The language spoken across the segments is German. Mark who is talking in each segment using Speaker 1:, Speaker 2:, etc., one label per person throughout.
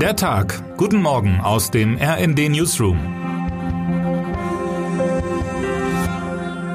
Speaker 1: Der Tag. Guten Morgen aus dem RND Newsroom.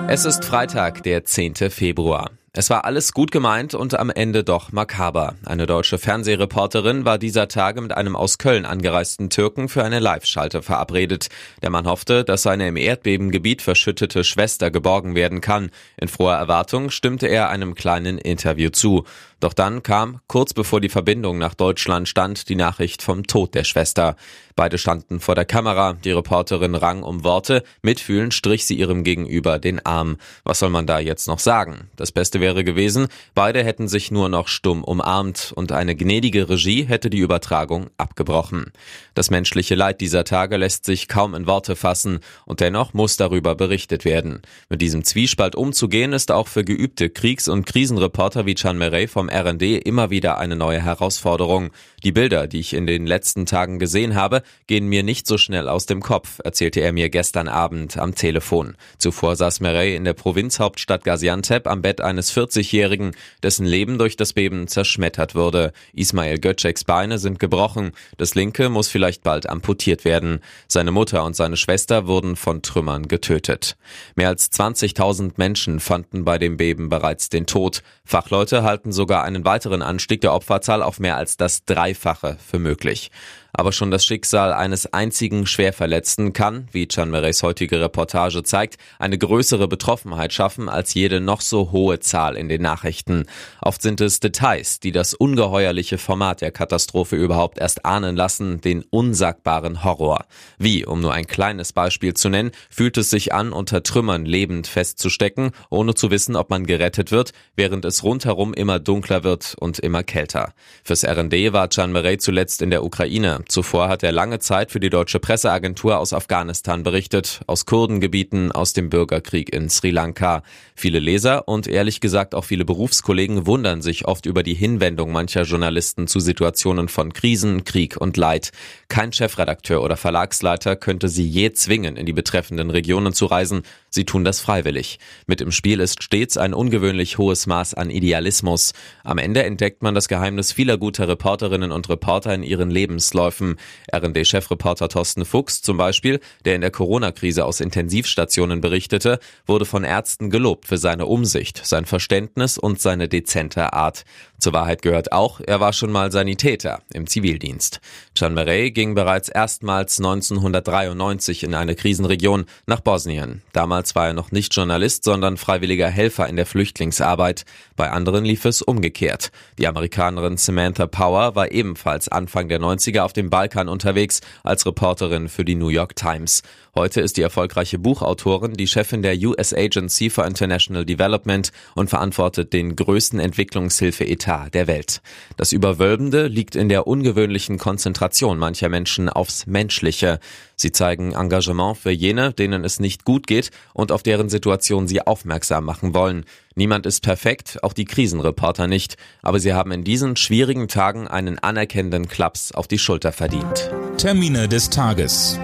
Speaker 2: Es ist Freitag, der 10. Februar. Es war alles gut gemeint und am Ende doch makaber. Eine deutsche Fernsehreporterin war dieser Tage mit einem aus Köln angereisten Türken für eine Live-Schalte verabredet. Der Mann hoffte, dass seine im Erdbebengebiet verschüttete Schwester geborgen werden kann. In froher Erwartung stimmte er einem kleinen Interview zu. Doch dann kam, kurz bevor die Verbindung nach Deutschland stand, die Nachricht vom Tod der Schwester. Beide standen vor der Kamera. Die Reporterin rang um Worte. Mitfühlend strich sie ihrem Gegenüber den Arm. Was soll man da jetzt noch sagen? Das Beste wäre gewesen, beide hätten sich nur noch stumm umarmt und eine gnädige Regie hätte die Übertragung abgebrochen. Das menschliche Leid dieser Tage lässt sich kaum in Worte fassen und dennoch muss darüber berichtet werden. Mit diesem Zwiespalt umzugehen ist auch für geübte Kriegs- und Krisenreporter wie Chan Merey vom RND immer wieder eine neue Herausforderung. Die Bilder, die ich in den letzten Tagen gesehen habe, gehen mir nicht so schnell aus dem Kopf, erzählte er mir gestern Abend am Telefon. Zuvor saß Merey in der Provinzhauptstadt Gaziantep am Bett eines 40-Jährigen, dessen Leben durch das Beben zerschmettert wurde. Ismail Göceks Beine sind gebrochen, das linke muss vielleicht bald amputiert werden. Seine Mutter und seine Schwester wurden von Trümmern getötet. Mehr als 20.000 Menschen fanden bei dem Beben bereits den Tod. Fachleute halten sogar einen weiteren Anstieg der Opferzahl auf mehr als das Dreifache für möglich. Aber schon das Schicksal eines einzigen Schwerverletzten kann, wie Can Meres heutige Reportage zeigt, eine größere Betroffenheit schaffen als jede noch so hohe Zahl in den Nachrichten. Oft sind es Details, die das ungeheuerliche Format der Katastrophe überhaupt erst ahnen lassen, den unsagbaren Horror. Wie, um nur ein kleines Beispiel zu nennen, fühlt es sich an, unter Trümmern lebend festzustecken, ohne zu wissen, ob man gerettet wird, während es rundherum immer dunkler wird und immer kälter. Fürs RD war Can Merey zuletzt in der Ukraine. Zuvor hat er lange Zeit für die deutsche Presseagentur aus Afghanistan berichtet, aus Kurdengebieten, aus dem Bürgerkrieg in Sri Lanka. Viele Leser und ehrlich gesagt auch viele Berufskollegen wundern sich oft über die Hinwendung mancher Journalisten zu Situationen von Krisen, Krieg und Leid. Kein Chefredakteur oder Verlagsleiter könnte sie je zwingen, in die betreffenden Regionen zu reisen. Sie tun das freiwillig. Mit im Spiel ist stets ein ungewöhnlich hohes Maß an Idealismus. Am Ende entdeckt man das Geheimnis vieler guter Reporterinnen und Reporter in ihren Lebensläufen Abläufen. RD-Chefreporter Thorsten Fuchs zum Beispiel, der in der Corona-Krise aus Intensivstationen berichtete, wurde von Ärzten gelobt für seine Umsicht, sein Verständnis und seine dezente Art. Zur Wahrheit gehört auch, er war schon mal Sanitäter im Zivildienst. Can Merey ging bereits erstmals 1993 in eine Krisenregion nach Bosnien. Damals war er noch nicht Journalist, sondern freiwilliger Helfer in der Flüchtlingsarbeit. Bei anderen lief es umgekehrt. Die Amerikanerin Samantha Power war ebenfalls Anfang der 90er auf dem Balkan unterwegs als Reporterin für die New York Times. Heute ist die erfolgreiche Buchautorin die Chefin der US Agency for International Development und verantwortet den größten Entwicklungshilfe-Etat der Welt. Das Überwölbende liegt in der ungewöhnlichen Konzentration mancher Menschen aufs Menschliche. Sie zeigen Engagement für jene, denen es nicht gut geht und auf deren Situation sie aufmerksam machen wollen. Niemand ist perfekt, auch die Krisenreporter nicht, aber sie haben in diesen schwierigen Tagen einen anerkennenden Klaps auf die Schulter verdient.
Speaker 1: Termine des Tages.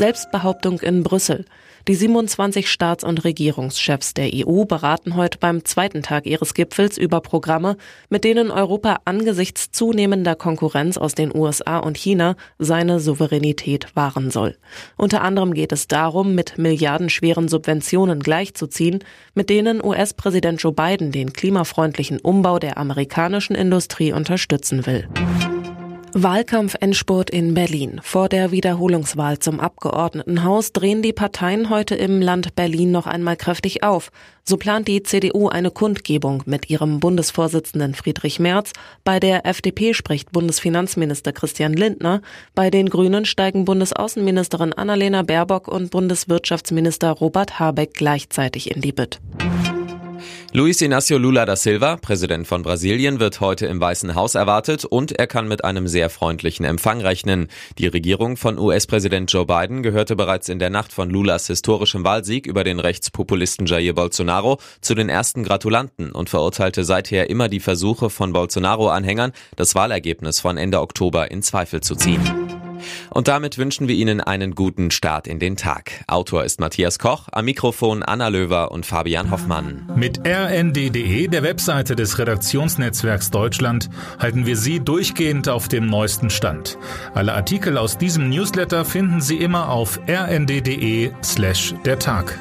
Speaker 3: Selbstbehauptung in Brüssel. Die 27 Staats- und Regierungschefs der EU beraten heute beim zweiten Tag ihres Gipfels über Programme, mit denen Europa angesichts zunehmender Konkurrenz aus den USA und China seine Souveränität wahren soll. Unter anderem geht es darum, mit milliardenschweren Subventionen gleichzuziehen, mit denen US-Präsident Joe Biden den klimafreundlichen Umbau der amerikanischen Industrie unterstützen will. Wahlkampfendspurt in Berlin. Vor der Wiederholungswahl zum Abgeordnetenhaus drehen die Parteien heute im Land Berlin noch einmal kräftig auf. So plant die CDU eine Kundgebung mit ihrem Bundesvorsitzenden Friedrich Merz. Bei der FDP spricht Bundesfinanzminister Christian Lindner. Bei den Grünen steigen Bundesaußenministerin Annalena Baerbock und Bundeswirtschaftsminister Robert Habeck gleichzeitig in die Bütt.
Speaker 2: Luis Inácio Lula da Silva, Präsident von Brasilien, wird heute im Weißen Haus erwartet und er kann mit einem sehr freundlichen Empfang rechnen. Die Regierung von US-Präsident Joe Biden gehörte bereits in der Nacht von Lulas historischem Wahlsieg über den Rechtspopulisten Jair Bolsonaro zu den ersten Gratulanten und verurteilte seither immer die Versuche von Bolsonaro-Anhängern, das Wahlergebnis von Ende Oktober in Zweifel zu ziehen. Und damit wünschen wir Ihnen einen guten Start in den Tag. Autor ist Matthias Koch, am Mikrofon Anna Löwer und Fabian Hoffmann.
Speaker 1: Mit rnd.de, der Webseite des Redaktionsnetzwerks Deutschland, halten wir Sie durchgehend auf dem neuesten Stand. Alle Artikel aus diesem Newsletter finden Sie immer auf rnd.de slash der Tag.